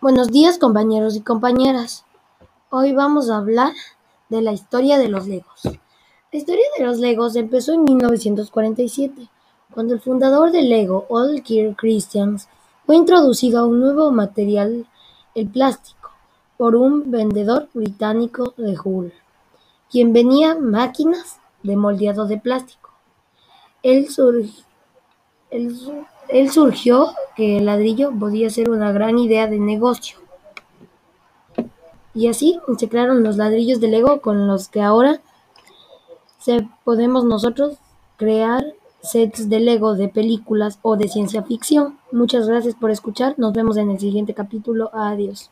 Buenos días compañeros y compañeras. Hoy vamos a hablar de la historia de los Legos. La historia de los Legos empezó en 1947, cuando el fundador de Lego, Old Kirk Christians, fue introducido a un nuevo material, el plástico, por un vendedor británico de Hull, quien vendía máquinas de moldeado de plástico. Él, él surgió que el ladrillo podía ser una gran idea de negocio. Y así se crearon los ladrillos de Lego con los que ahora se podemos nosotros crear sets de Lego de películas o de ciencia ficción. Muchas gracias por escuchar. Nos vemos en el siguiente capítulo. Adiós.